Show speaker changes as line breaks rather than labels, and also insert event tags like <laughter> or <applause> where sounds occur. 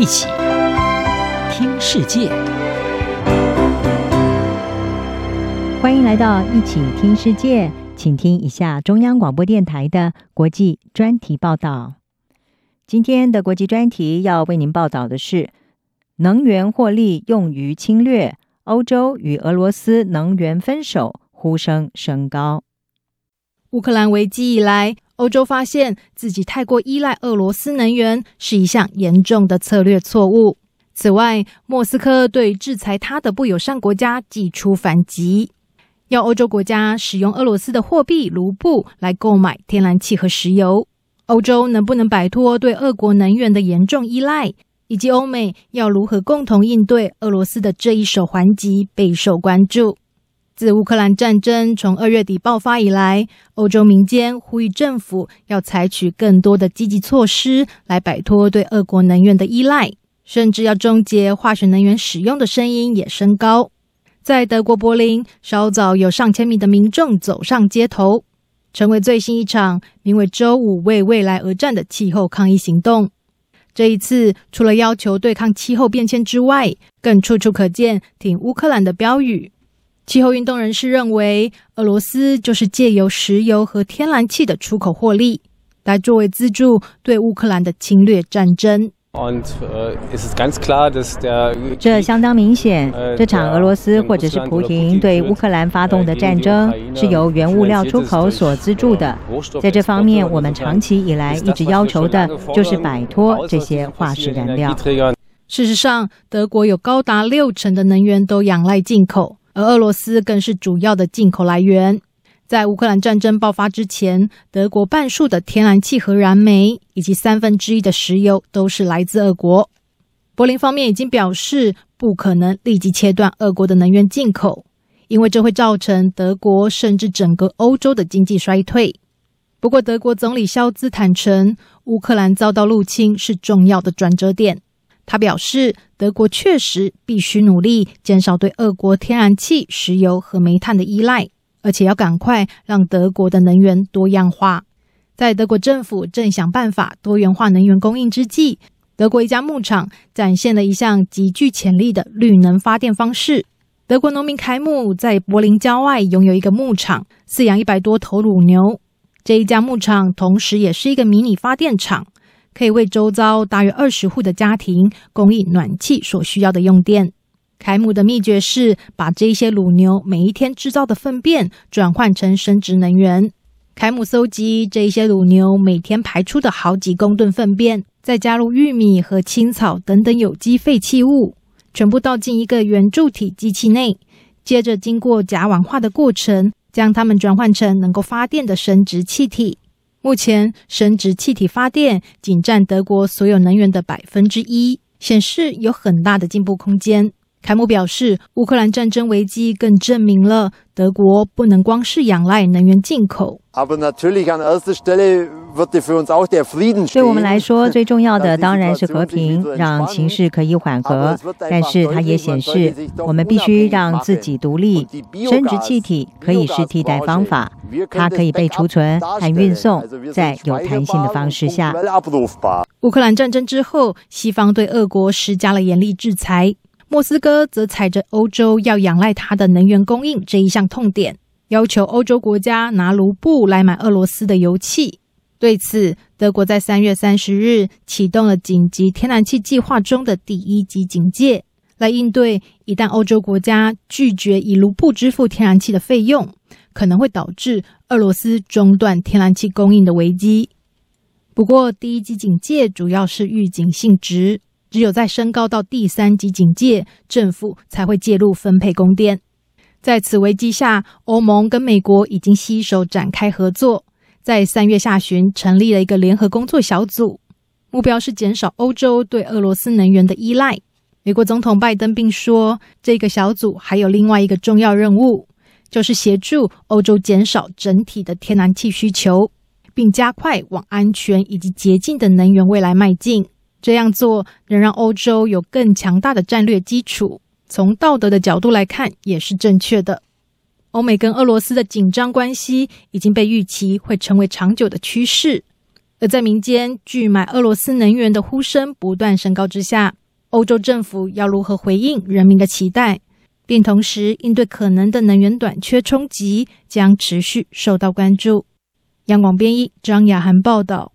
一起听世界，
欢迎来到一起听世界，请听一下中央广播电台的国际专题报道。今天的国际专题要为您报道的是：能源获利用于侵略，欧洲与俄罗斯能源分手呼声升高。
乌克兰危机以来，欧洲发现自己太过依赖俄罗斯能源是一项严重的策略错误。此外，莫斯科对制裁他的不友善国家祭出反击，要欧洲国家使用俄罗斯的货币卢布来购买天然气和石油。欧洲能不能摆脱对俄国能源的严重依赖，以及欧美要如何共同应对俄罗斯的这一手还击，备受关注。自乌克兰战争从二月底爆发以来，欧洲民间呼吁政府要采取更多的积极措施来摆脱对俄国能源的依赖，甚至要终结化学能源使用的声音也升高。在德国柏林，稍早有上千名的民众走上街头，成为最新一场名为“周五为未来而战”的气候抗议行动。这一次，除了要求对抗气候变迁之外，更处处可见挺乌克兰的标语。气候运动人士认为，俄罗斯就是借由石油和天然气的出口获利，来作为资助对乌克兰的侵略战争。
这相当明显，这场俄罗斯或者是普廷对乌克兰发动的战争，是由原物料出口所资助的。在这方面，我们长期以来一直要求的就是摆脱这些化石燃料。
事实上，德国有高达六成的能源都仰赖进口。而俄罗斯更是主要的进口来源。在乌克兰战争爆发之前，德国半数的天然气和燃煤，以及三分之一的石油都是来自俄国。柏林方面已经表示，不可能立即切断俄国的能源进口，因为这会造成德国甚至整个欧洲的经济衰退。不过，德国总理肖兹坦承，乌克兰遭到入侵是重要的转折点。他表示，德国确实必须努力减少对俄国天然气、石油和煤炭的依赖，而且要赶快让德国的能源多样化。在德国政府正想办法多元化能源供应之际，德国一家牧场展现了一项极具潜力的绿能发电方式。德国农民凯姆在柏林郊外拥有一个牧场，饲养一百多头乳牛。这一家牧场同时也是一个迷你发电厂。可以为周遭大约二十户的家庭供应暖气所需要的用电。凯姆的秘诀是把这些乳牛每一天制造的粪便转换成生质能源。凯姆搜集这些乳牛每天排出的好几公吨粪便，再加入玉米和青草等等有机废弃物，全部倒进一个圆柱体机器内，接着经过甲烷化的过程，将它们转换成能够发电的生质气体。目前，生质气体发电仅占德国所有能源的百分之一，显示有很大的进步空间。凯姆表示，乌克兰战争危机更证明了德国不能光是仰赖能源进口。
对我们来说，最重要的 <laughs> 当然是和平，让情势可以缓和。但是，它也显示我们必须让自己独立。生殖气体可以是替代方法，它可以被储存和运送，在有弹性的方式下。
乌克兰战争之后，西方对俄国施加了严厉制裁。莫斯科则踩着欧洲要仰赖它的能源供应这一项痛点，要求欧洲国家拿卢布来买俄罗斯的油气。对此，德国在三月三十日启动了紧急天然气计划中的第一级警戒，来应对一旦欧洲国家拒绝以卢布支付天然气的费用，可能会导致俄罗斯中断天然气供应的危机。不过，第一级警戒主要是预警性质。只有在升高到第三级警戒，政府才会介入分配供电。在此危机下，欧盟跟美国已经携手展开合作，在三月下旬成立了一个联合工作小组，目标是减少欧洲对俄罗斯能源的依赖。美国总统拜登并说，这个小组还有另外一个重要任务，就是协助欧洲减少整体的天然气需求，并加快往安全以及洁净的能源未来迈进。这样做能让欧洲有更强大的战略基础，从道德的角度来看也是正确的。欧美跟俄罗斯的紧张关系已经被预期会成为长久的趋势。而在民间拒买俄罗斯能源的呼声不断升高之下，欧洲政府要如何回应人民的期待，并同时应对可能的能源短缺冲击，将持续受到关注。央广编译张雅涵报道。